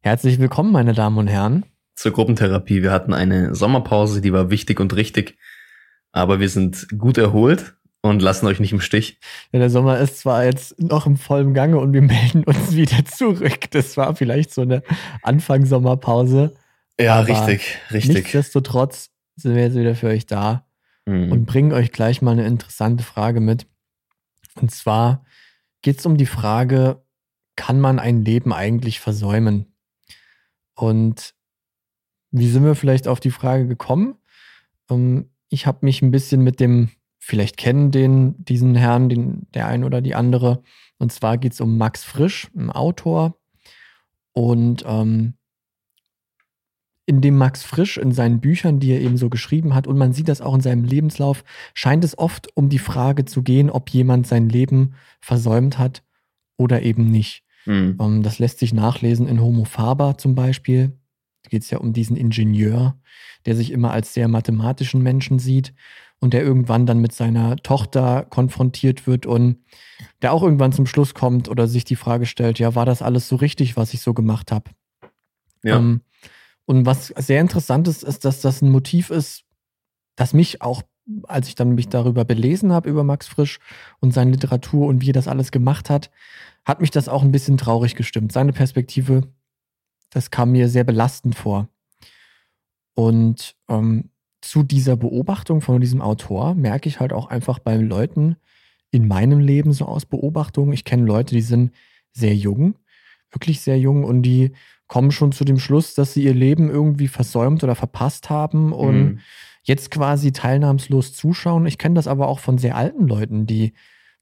Herzlich willkommen, meine Damen und Herren. Zur Gruppentherapie. Wir hatten eine Sommerpause, die war wichtig und richtig, aber wir sind gut erholt und lassen euch nicht im Stich. Ja, der Sommer ist zwar jetzt noch im vollen Gange und wir melden uns wieder zurück. Das war vielleicht so eine Anfangssommerpause. Ja, richtig, richtig. Nichtsdestotrotz sind wir jetzt wieder für euch da mhm. und bringen euch gleich mal eine interessante Frage mit. Und zwar geht es um die Frage, kann man ein Leben eigentlich versäumen? Und wie sind wir vielleicht auf die Frage gekommen? Ähm, ich habe mich ein bisschen mit dem, vielleicht kennen den, diesen Herrn, den, der ein oder die andere. Und zwar geht es um Max Frisch, ein Autor. Und ähm, in dem Max Frisch in seinen Büchern, die er eben so geschrieben hat, und man sieht das auch in seinem Lebenslauf, scheint es oft um die Frage zu gehen, ob jemand sein Leben versäumt hat oder eben nicht. Mhm. Ähm, das lässt sich nachlesen in Homo Faber zum Beispiel. Da geht es ja um diesen Ingenieur, der sich immer als sehr mathematischen Menschen sieht und der irgendwann dann mit seiner Tochter konfrontiert wird und der auch irgendwann zum Schluss kommt oder sich die Frage stellt, ja, war das alles so richtig, was ich so gemacht habe? Ja. Ähm, und was sehr interessant ist, ist, dass das ein Motiv ist, das mich auch, als ich dann mich darüber belesen habe, über Max Frisch und seine Literatur und wie er das alles gemacht hat, hat mich das auch ein bisschen traurig gestimmt. Seine Perspektive, das kam mir sehr belastend vor. Und ähm, zu dieser Beobachtung von diesem Autor merke ich halt auch einfach bei Leuten in meinem Leben so aus Beobachtungen. Ich kenne Leute, die sind sehr jung, wirklich sehr jung und die kommen schon zu dem Schluss, dass sie ihr Leben irgendwie versäumt oder verpasst haben und mhm. Jetzt quasi teilnahmslos zuschauen. Ich kenne das aber auch von sehr alten Leuten, die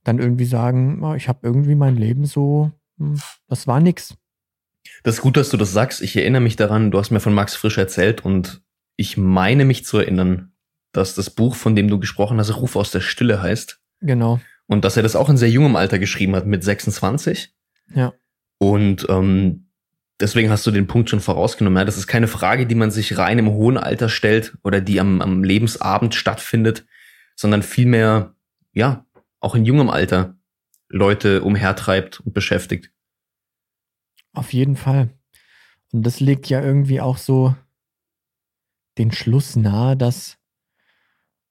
dann irgendwie sagen, oh, ich habe irgendwie mein Leben so, hm, das war nix. Das ist gut, dass du das sagst. Ich erinnere mich daran, du hast mir von Max Frisch erzählt und ich meine mich zu erinnern, dass das Buch, von dem du gesprochen hast, Ruf aus der Stille heißt. Genau. Und dass er das auch in sehr jungem Alter geschrieben hat, mit 26. Ja. Und ähm, deswegen hast du den Punkt schon vorausgenommen. Ja, das ist keine Frage, die man sich rein im hohen Alter stellt oder die am, am Lebensabend stattfindet, sondern vielmehr, ja, auch in jungem Alter Leute umhertreibt und beschäftigt. Auf jeden Fall. Und das legt ja irgendwie auch so den Schluss nahe, dass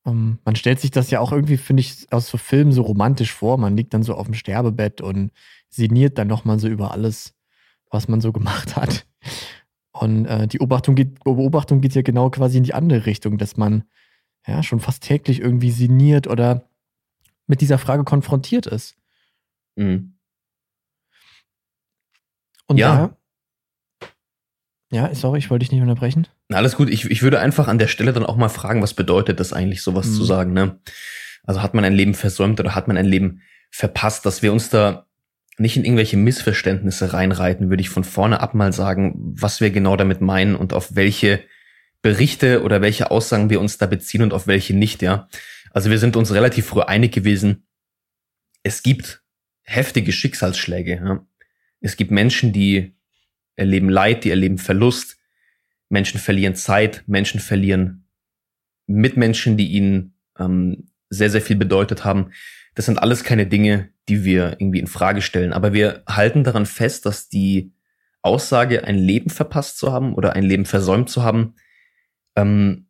ähm, man stellt sich das ja auch irgendwie, finde ich, aus so Filmen so romantisch vor. Man liegt dann so auf dem Sterbebett und sinniert dann nochmal so über alles, was man so gemacht hat. Und äh, die Beobachtung geht, Beobachtung geht ja genau quasi in die andere Richtung, dass man ja schon fast täglich irgendwie sinniert oder mit dieser Frage konfrontiert ist. Mhm. Und ja. Ja, sorry, ich wollte dich nicht unterbrechen. Alles gut, ich, ich würde einfach an der Stelle dann auch mal fragen, was bedeutet das eigentlich, sowas mhm. zu sagen, ne? Also hat man ein Leben versäumt oder hat man ein Leben verpasst, dass wir uns da nicht in irgendwelche Missverständnisse reinreiten, würde ich von vorne ab mal sagen, was wir genau damit meinen und auf welche Berichte oder welche Aussagen wir uns da beziehen und auf welche nicht, ja. Also wir sind uns relativ früh einig gewesen, es gibt heftige Schicksalsschläge. Ja? Es gibt Menschen, die erleben Leid, die erleben Verlust. Menschen verlieren Zeit, Menschen verlieren Mitmenschen, die ihnen ähm, sehr, sehr viel bedeutet haben. Das sind alles keine Dinge, die wir irgendwie in Frage stellen. Aber wir halten daran fest, dass die Aussage, ein Leben verpasst zu haben oder ein Leben versäumt zu haben, ähm,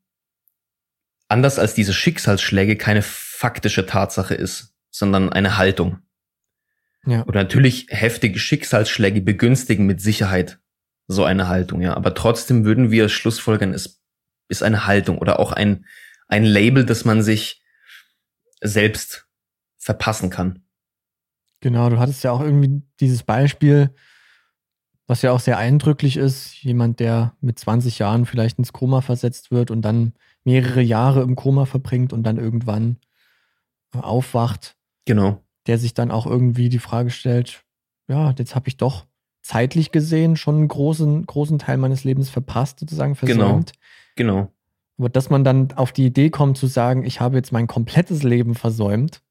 anders als diese Schicksalsschläge keine faktische Tatsache ist, sondern eine Haltung. Ja. Oder natürlich heftige Schicksalsschläge begünstigen mit Sicherheit so eine Haltung, ja. Aber trotzdem würden wir schlussfolgern, es ist eine Haltung oder auch ein, ein Label, das man sich selbst verpassen kann. Genau, du hattest ja auch irgendwie dieses Beispiel, was ja auch sehr eindrücklich ist, jemand, der mit 20 Jahren vielleicht ins Koma versetzt wird und dann mehrere Jahre im Koma verbringt und dann irgendwann äh, aufwacht. Genau. Der sich dann auch irgendwie die Frage stellt, ja, jetzt habe ich doch zeitlich gesehen schon einen großen, großen Teil meines Lebens verpasst, sozusagen versäumt. Genau. genau. Aber dass man dann auf die Idee kommt zu sagen, ich habe jetzt mein komplettes Leben versäumt,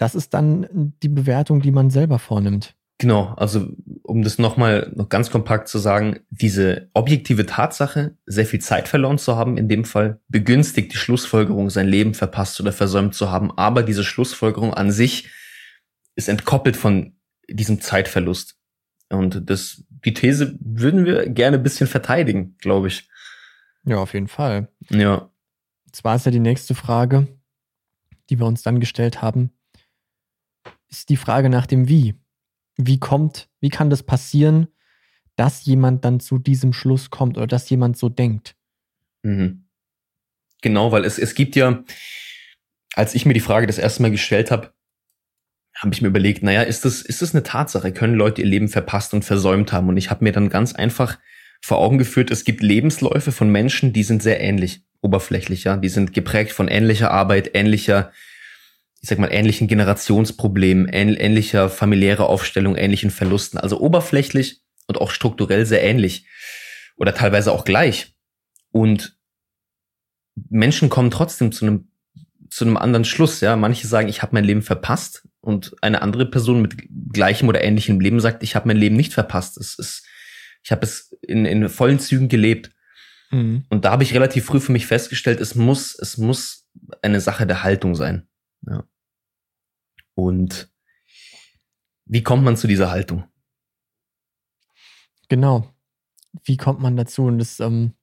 das ist dann die Bewertung, die man selber vornimmt. Genau, also um das nochmal noch ganz kompakt zu sagen, diese objektive Tatsache, sehr viel Zeit verloren zu haben, in dem Fall begünstigt die Schlussfolgerung, sein Leben verpasst oder versäumt zu haben, aber diese Schlussfolgerung an sich ist entkoppelt von diesem Zeitverlust. Und das, die These würden wir gerne ein bisschen verteidigen, glaube ich. Ja, auf jeden Fall. Ja. Zwar ist ja die nächste Frage, die wir uns dann gestellt haben, ist die Frage nach dem Wie. Wie kommt, wie kann das passieren, dass jemand dann zu diesem Schluss kommt oder dass jemand so denkt? Mhm. Genau, weil es, es gibt ja, als ich mir die Frage das erste Mal gestellt habe, habe ich mir überlegt, naja, ist das, ist das eine Tatsache? Können Leute ihr Leben verpasst und versäumt haben? Und ich habe mir dann ganz einfach vor Augen geführt, es gibt Lebensläufe von Menschen, die sind sehr ähnlich, oberflächlich, ja. Die sind geprägt von ähnlicher Arbeit, ähnlicher, ich sag mal, ähnlichen Generationsproblemen, ähnlicher familiärer Aufstellung, ähnlichen Verlusten. Also oberflächlich und auch strukturell sehr ähnlich. Oder teilweise auch gleich. Und Menschen kommen trotzdem zu einem zu einem anderen Schluss, ja. Manche sagen, ich habe mein Leben verpasst und eine andere Person mit gleichem oder ähnlichem Leben sagt, ich habe mein Leben nicht verpasst. Es ist, ich habe es in, in vollen Zügen gelebt. Mhm. Und da habe ich relativ früh für mich festgestellt, es muss, es muss eine Sache der Haltung sein. Ja. Und wie kommt man zu dieser Haltung? Genau. Wie kommt man dazu? Und das ähm,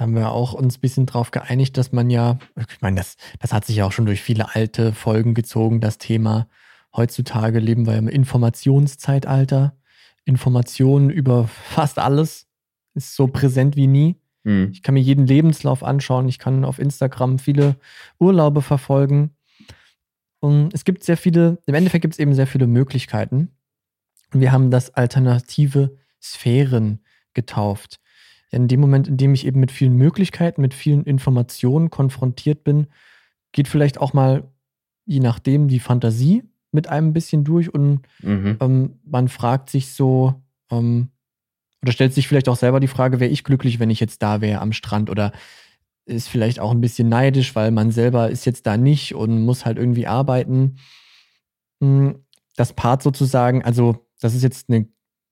da haben wir auch uns ein bisschen drauf geeinigt, dass man ja, ich meine, das, das hat sich ja auch schon durch viele alte Folgen gezogen, das Thema. Heutzutage leben wir im Informationszeitalter. Informationen über fast alles ist so präsent wie nie. Mhm. Ich kann mir jeden Lebenslauf anschauen. Ich kann auf Instagram viele Urlaube verfolgen. Und es gibt sehr viele, im Endeffekt gibt es eben sehr viele Möglichkeiten. Und wir haben das alternative Sphären getauft in dem Moment, in dem ich eben mit vielen Möglichkeiten, mit vielen Informationen konfrontiert bin, geht vielleicht auch mal, je nachdem, die Fantasie mit einem ein bisschen durch und mhm. ähm, man fragt sich so, ähm, oder stellt sich vielleicht auch selber die Frage, wäre ich glücklich, wenn ich jetzt da wäre am Strand oder ist vielleicht auch ein bisschen neidisch, weil man selber ist jetzt da nicht und muss halt irgendwie arbeiten. Hm, das Part sozusagen, also das ist jetzt eine,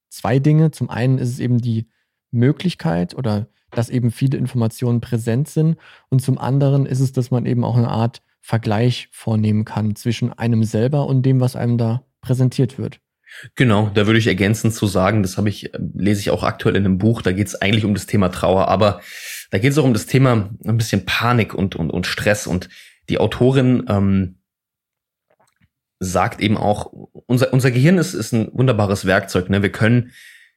zwei Dinge. Zum einen ist es eben die Möglichkeit oder dass eben viele Informationen präsent sind. Und zum anderen ist es, dass man eben auch eine Art Vergleich vornehmen kann zwischen einem selber und dem, was einem da präsentiert wird. Genau, da würde ich ergänzend zu sagen, das habe ich, lese ich auch aktuell in einem Buch, da geht es eigentlich um das Thema Trauer, aber da geht es auch um das Thema ein bisschen Panik und, und, und Stress. Und die Autorin ähm, sagt eben auch, unser, unser Gehirn ist, ist ein wunderbares Werkzeug. Ne? Wir können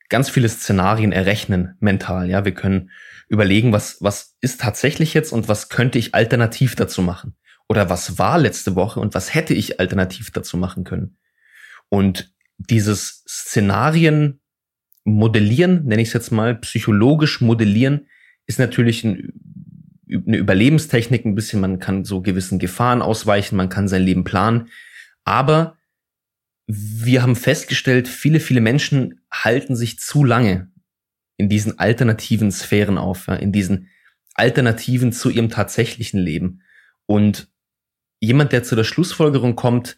ganz viele Szenarien errechnen mental. Ja, wir können überlegen, was, was ist tatsächlich jetzt und was könnte ich alternativ dazu machen? Oder was war letzte Woche und was hätte ich alternativ dazu machen können? Und dieses Szenarien modellieren, nenne ich es jetzt mal, psychologisch modellieren, ist natürlich ein, eine Überlebenstechnik ein bisschen. Man kann so gewissen Gefahren ausweichen, man kann sein Leben planen. Aber wir haben festgestellt, viele, viele Menschen halten sich zu lange in diesen alternativen Sphären auf, ja, in diesen Alternativen zu ihrem tatsächlichen Leben. Und jemand, der zu der Schlussfolgerung kommt,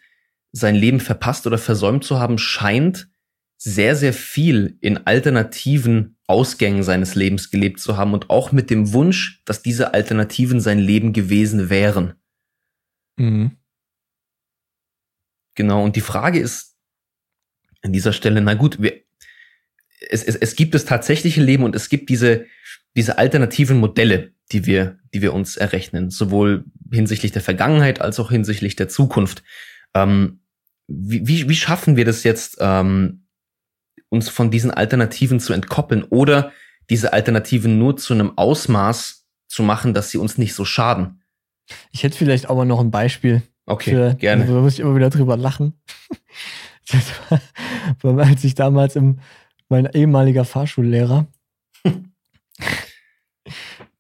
sein Leben verpasst oder versäumt zu haben, scheint sehr, sehr viel in alternativen Ausgängen seines Lebens gelebt zu haben und auch mit dem Wunsch, dass diese Alternativen sein Leben gewesen wären. Mhm. Genau, und die Frage ist an dieser Stelle, na gut, wir, es, es, es gibt das tatsächliche Leben und es gibt diese, diese alternativen Modelle, die wir, die wir uns errechnen, sowohl hinsichtlich der Vergangenheit als auch hinsichtlich der Zukunft. Ähm, wie, wie, wie schaffen wir das jetzt, ähm, uns von diesen Alternativen zu entkoppeln oder diese Alternativen nur zu einem Ausmaß zu machen, dass sie uns nicht so schaden? Ich hätte vielleicht aber noch ein Beispiel. Okay, für, gerne. Da muss ich immer wieder drüber lachen. War, als ich damals im, mein ehemaliger Fahrschullehrer,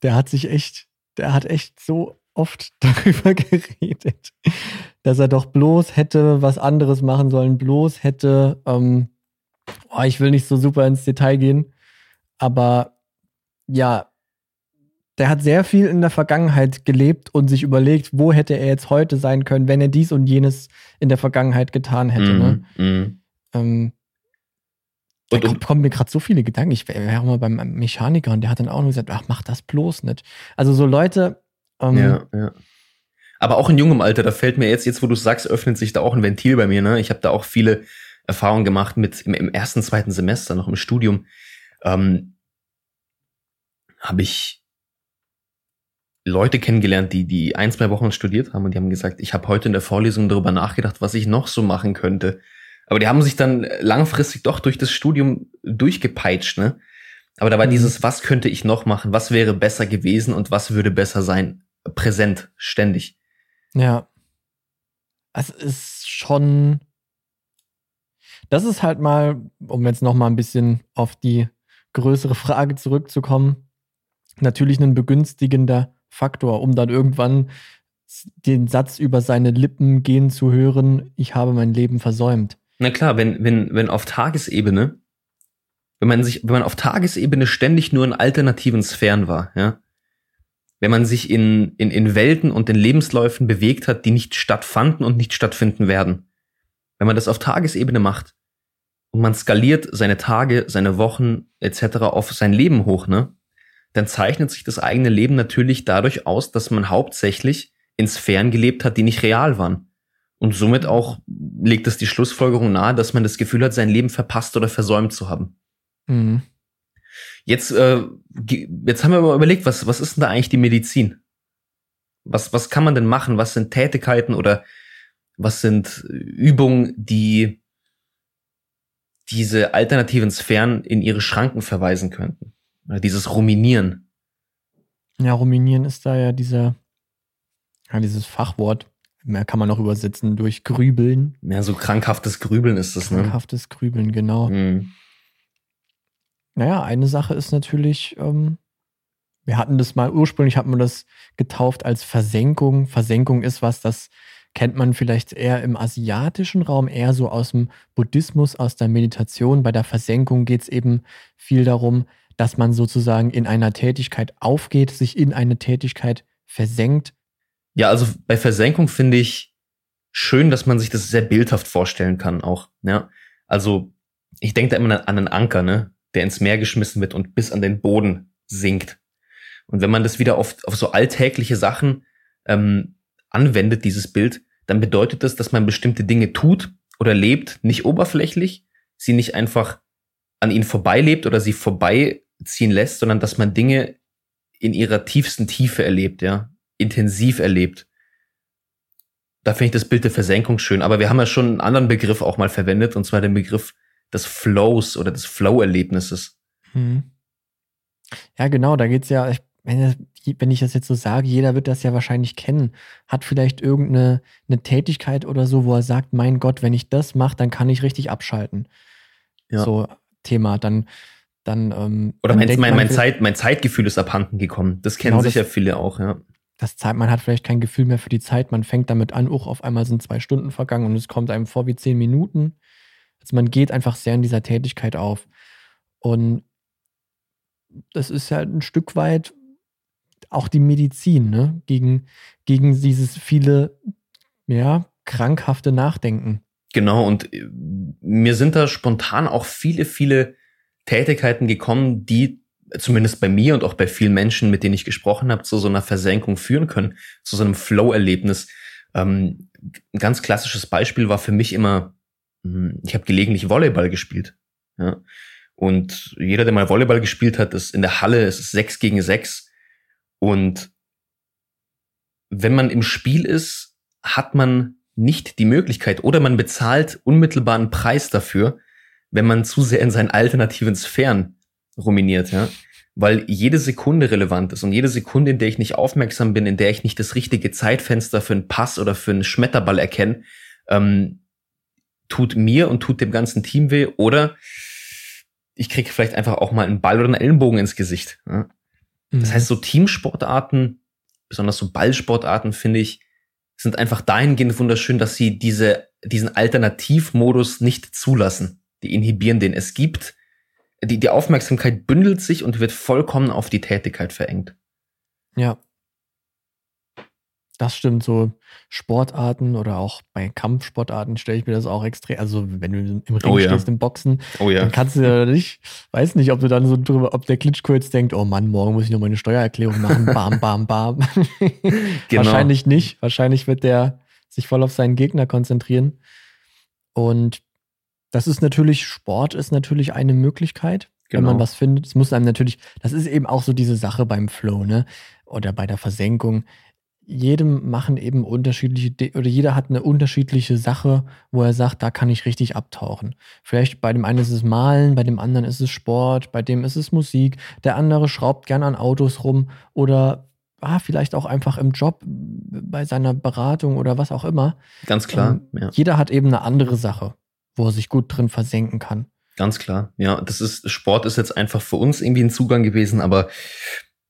der hat sich echt, der hat echt so oft darüber geredet, dass er doch bloß hätte was anderes machen sollen, bloß hätte, ähm, oh, ich will nicht so super ins Detail gehen, aber ja, der hat sehr viel in der Vergangenheit gelebt und sich überlegt, wo hätte er jetzt heute sein können, wenn er dies und jenes in der Vergangenheit getan hätte. Mm, ne? mm. Ähm, da und, kommen mir gerade so viele Gedanken. Ich wäre auch mal beim Mechaniker und der hat dann auch nur gesagt, ach, mach das bloß nicht. Also so Leute. Ähm, ja, ja. Aber auch in jungem Alter, da fällt mir jetzt, jetzt wo du sagst, öffnet sich da auch ein Ventil bei mir. Ne? Ich habe da auch viele Erfahrung gemacht mit im, im ersten, zweiten Semester, noch im Studium, ähm, habe ich Leute kennengelernt, die die ein, zwei Wochen studiert haben und die haben gesagt, ich habe heute in der Vorlesung darüber nachgedacht, was ich noch so machen könnte. Aber die haben sich dann langfristig doch durch das Studium durchgepeitscht, ne? Aber da war mhm. dieses, was könnte ich noch machen, was wäre besser gewesen und was würde besser sein, präsent, ständig. Ja. Es ist schon, das ist halt mal, um jetzt noch mal ein bisschen auf die größere Frage zurückzukommen, natürlich ein begünstigender Faktor, um dann irgendwann den Satz über seine Lippen gehen zu hören, ich habe mein Leben versäumt. Na klar, wenn, wenn, wenn auf Tagesebene, wenn man sich, wenn man auf Tagesebene ständig nur in alternativen Sphären war, ja, wenn man sich in, in, in Welten und in Lebensläufen bewegt hat, die nicht stattfanden und nicht stattfinden werden. Wenn man das auf Tagesebene macht und man skaliert seine Tage, seine Wochen etc. auf sein Leben hoch, ne, dann zeichnet sich das eigene Leben natürlich dadurch aus, dass man hauptsächlich in Sphären gelebt hat, die nicht real waren. Und somit auch legt es die Schlussfolgerung nahe, dass man das Gefühl hat, sein Leben verpasst oder versäumt zu haben. Mhm. Jetzt, äh, jetzt haben wir mal überlegt, was, was ist denn da eigentlich die Medizin? Was, was kann man denn machen? Was sind Tätigkeiten oder was sind Übungen, die diese alternativen Sphären in ihre Schranken verweisen könnten? Oder dieses Ruminieren. Ja, Ruminieren ist da ja dieser, ja, dieses Fachwort. Mehr kann man noch übersetzen durch Grübeln. Ja, so krankhaftes Grübeln ist das, ne? Krankhaftes Grübeln, genau. Mhm. Naja, eine Sache ist natürlich, ähm, wir hatten das mal, ursprünglich hat man das getauft als Versenkung. Versenkung ist was, das kennt man vielleicht eher im asiatischen Raum, eher so aus dem Buddhismus, aus der Meditation. Bei der Versenkung geht es eben viel darum, dass man sozusagen in einer Tätigkeit aufgeht, sich in eine Tätigkeit versenkt. Ja, also bei Versenkung finde ich schön, dass man sich das sehr bildhaft vorstellen kann auch. Ja, also ich denke da immer an einen Anker, ne, der ins Meer geschmissen wird und bis an den Boden sinkt. Und wenn man das wieder auf, auf so alltägliche Sachen ähm, anwendet, dieses Bild, dann bedeutet das, dass man bestimmte Dinge tut oder lebt, nicht oberflächlich, sie nicht einfach an ihnen vorbeilebt oder sie vorbeiziehen lässt, sondern dass man Dinge in ihrer tiefsten Tiefe erlebt, ja, intensiv erlebt. Da finde ich das Bild der Versenkung schön. Aber wir haben ja schon einen anderen Begriff auch mal verwendet, und zwar den Begriff des Flows oder des Flow-Erlebnisses. Hm. Ja, genau, da geht's ja, ich, wenn, ich das jetzt so sage, jeder wird das ja wahrscheinlich kennen, hat vielleicht irgendeine eine Tätigkeit oder so, wo er sagt, mein Gott, wenn ich das mache, dann kann ich richtig abschalten. Ja. So Thema, dann, dann ähm, Oder mein, mein, mein, Zeit, mein Zeitgefühl ist abhanden gekommen. Das kennen genau, sicher das, viele auch, ja. Das Zeit, man hat vielleicht kein Gefühl mehr für die Zeit, man fängt damit an, auch auf einmal sind zwei Stunden vergangen und es kommt einem vor wie zehn Minuten. Also man geht einfach sehr in dieser Tätigkeit auf. Und das ist ja ein Stück weit auch die Medizin, ne? Gegen, gegen dieses viele, ja, krankhafte Nachdenken. Genau, und äh, mir sind da spontan auch viele, viele Tätigkeiten gekommen, die zumindest bei mir und auch bei vielen Menschen, mit denen ich gesprochen habe, zu so einer Versenkung führen können, zu so einem Flow-Erlebnis. Ähm, ein ganz klassisches Beispiel war für mich immer, hm, ich habe gelegentlich Volleyball gespielt. Ja? Und jeder, der mal Volleyball gespielt hat, ist in der Halle, es ist sechs gegen sechs. Und wenn man im Spiel ist, hat man nicht die Möglichkeit oder man bezahlt unmittelbaren Preis dafür, wenn man zu sehr in seinen alternativen Sphären ruminiert, ja. Weil jede Sekunde relevant ist und jede Sekunde, in der ich nicht aufmerksam bin, in der ich nicht das richtige Zeitfenster für einen Pass oder für einen Schmetterball erkenne, ähm, tut mir und tut dem ganzen Team weh oder ich kriege vielleicht einfach auch mal einen Ball oder einen Ellenbogen ins Gesicht. Ja? Das mhm. heißt, so Teamsportarten, besonders so Ballsportarten, finde ich, sind einfach dahingehend wunderschön, dass sie diese, diesen Alternativmodus nicht zulassen. Die inhibieren den. Es gibt, die, die Aufmerksamkeit bündelt sich und wird vollkommen auf die Tätigkeit verengt. Ja. Das stimmt, so Sportarten oder auch bei Kampfsportarten stelle ich mir das auch extrem, also wenn du im Ring oh, ja. stehst, im Boxen, oh, ja. dann kannst du ja nicht, weiß nicht, ob du dann so drüber, ob der Klitschko jetzt denkt, oh Mann, morgen muss ich noch meine Steuererklärung machen, bam, bam, bam. genau. Wahrscheinlich nicht, wahrscheinlich wird der sich voll auf seinen Gegner konzentrieren und Das ist natürlich, Sport ist natürlich eine Möglichkeit, genau. wenn man genau. was findet. Es muss einem natürlich, das ist eben auch so diese Sache beim Flow, ne? Oder bei der Versenkung. Jedem machen eben unterschiedliche, oder jeder hat eine unterschiedliche Sache, wo er sagt, da kann ich richtig abtauchen. Vielleicht bei dem einen ist es Malen, bei dem anderen ist es Sport, bei dem ist es Musik, der andere schraubt gern an Autos rum oder ah, vielleicht auch einfach im Job, bei seiner Beratung oder was auch immer. Ganz klar. Ähm, ja. Jeder hat eben eine andere Sache, wo er sich gut drin versenken kann. Ganz klar. Ja, das ist, Sport ist jetzt einfach für uns irgendwie ein Zugang gewesen, aber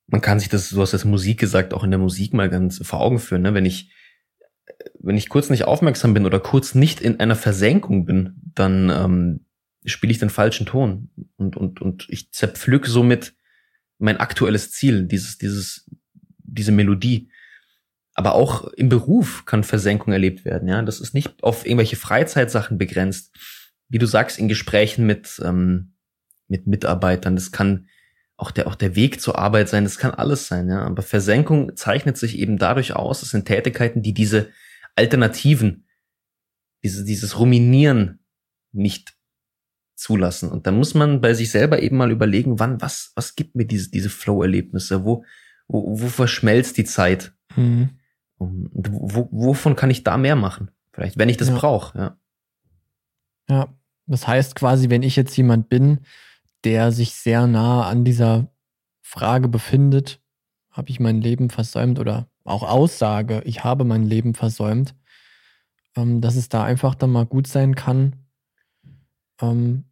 man kann sich das, du hast das Musik gesagt, auch in der Musik mal ganz vor Augen führen, ne? Wenn ich, wenn ich kurz nicht aufmerksam bin oder kurz nicht in einer Versenkung bin, dann ähm, spiele ich den falschen Ton und, und, und ich zerpflück somit mein aktuelles Ziel, dieses, dieses diese Melodie. Aber auch im Beruf kann Versenkung erlebt werden. Ja, das ist nicht auf irgendwelche Freizeitsachen begrenzt. Wie du sagst, in Gesprächen mit ähm, mit Mitarbeitern. Das kann auch der auch der Weg zur Arbeit sein. Das kann alles sein. Ja, aber Versenkung zeichnet sich eben dadurch aus. Es sind Tätigkeiten, die diese Alternativen, diese, dieses Ruminieren nicht zulassen. Und da muss man bei sich selber eben mal überlegen, wann, was, was gibt mir diese, diese Flow-Erlebnisse? Wo, wo, wo verschmelzt die Zeit? Mhm. Wo, wovon kann ich da mehr machen? Vielleicht, wenn ich das ja. brauche, ja. Ja, das heißt quasi, wenn ich jetzt jemand bin, der sich sehr nah an dieser Frage befindet, habe ich mein Leben versäumt oder auch Aussage, ich habe mein Leben versäumt, ähm, dass es da einfach dann mal gut sein kann, ähm,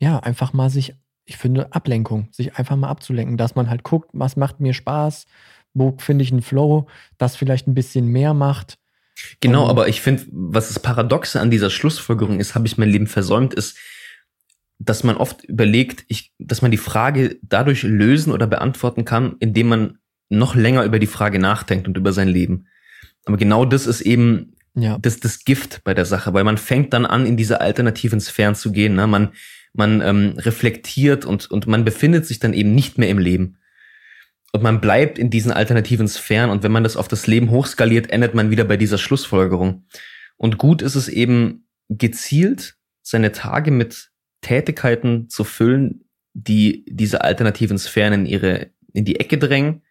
ja, einfach mal sich ich finde, Ablenkung, sich einfach mal abzulenken, dass man halt guckt, was macht mir Spaß, wo finde ich einen Flow, das vielleicht ein bisschen mehr macht. Genau, um, aber ich finde, was das Paradoxe an dieser Schlussfolgerung ist, habe ich mein Leben versäumt, ist, dass man oft überlegt, ich, dass man die Frage dadurch lösen oder beantworten kann, indem man noch länger über die Frage nachdenkt und über sein Leben. Aber genau das ist eben ja. das, das Gift bei der Sache, weil man fängt dann an, in diese alternativen Sphären zu gehen. Ne? Man, man ähm, reflektiert und, und man befindet sich dann eben nicht mehr im Leben. Und man bleibt in diesen alternativen Sphären und wenn man das auf das Leben hochskaliert, endet man wieder bei dieser Schlussfolgerung. Und gut ist es eben gezielt, seine Tage mit Tätigkeiten zu füllen, die diese alternativen Sphären in ihre, in die Ecke drängen.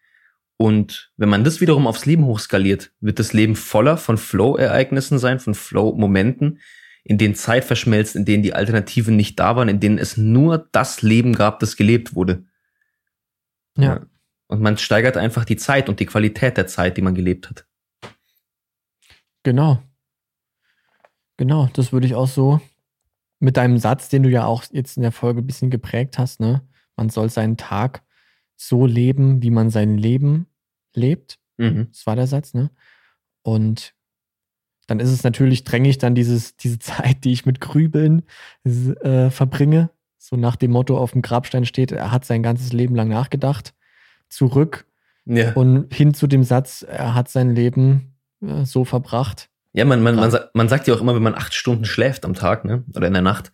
Und wenn man das wiederum aufs Leben hochskaliert, wird das Leben voller von Flow-Ereignissen sein, von Flow-Momenten, in denen Zeit verschmelzt, in denen die Alternativen nicht da waren, in denen es nur das Leben gab, das gelebt wurde. Ja. Und man steigert einfach die Zeit und die Qualität der Zeit, die man gelebt hat. Genau. Genau, das würde ich auch so mit deinem Satz, den du ja auch jetzt in der Folge ein bisschen geprägt hast, ne? Man soll seinen Tag so leben, wie man sein Leben lebt. Mhm. Das war der Satz, ne? Und dann ist es natürlich, dränge ich dann dieses, diese Zeit, die ich mit Grübeln äh, verbringe, so nach dem Motto auf dem Grabstein steht, er hat sein ganzes Leben lang nachgedacht, zurück ja. und hin zu dem Satz, er hat sein Leben äh, so verbracht. Ja, man, man, man, man sagt ja auch immer, wenn man acht Stunden schläft am Tag, ne, oder in der Nacht,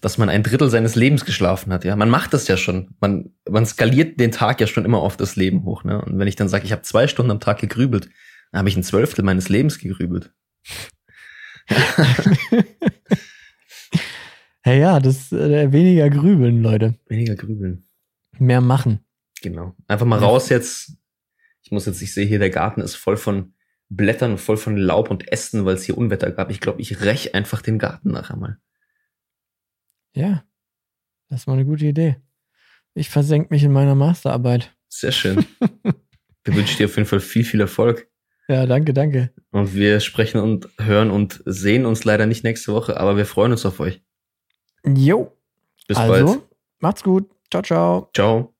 dass man ein Drittel seines Lebens geschlafen hat. Ja, man macht das ja schon. Man, man skaliert den Tag ja schon immer auf das Leben hoch. Ne? Und wenn ich dann sage, ich habe zwei Stunden am Tag gegrübelt, dann habe ich ein Zwölftel meines Lebens gegrübelt. hey, ja, das äh, weniger grübeln, Leute. Weniger grübeln. Mehr machen. Genau. Einfach mal ja. raus jetzt. Ich muss jetzt, ich sehe hier, der Garten ist voll von Blättern, voll von Laub und Ästen, weil es hier Unwetter gab. Ich glaube, ich räche einfach den Garten nachher mal. Ja, das ist mal eine gute Idee. Ich versenke mich in meiner Masterarbeit. Sehr schön. Wir wünschen dir auf jeden Fall viel, viel Erfolg. Ja, danke, danke. Und wir sprechen und hören und sehen uns leider nicht nächste Woche, aber wir freuen uns auf euch. Jo. Bis also, bald. Macht's gut. Ciao, ciao. Ciao.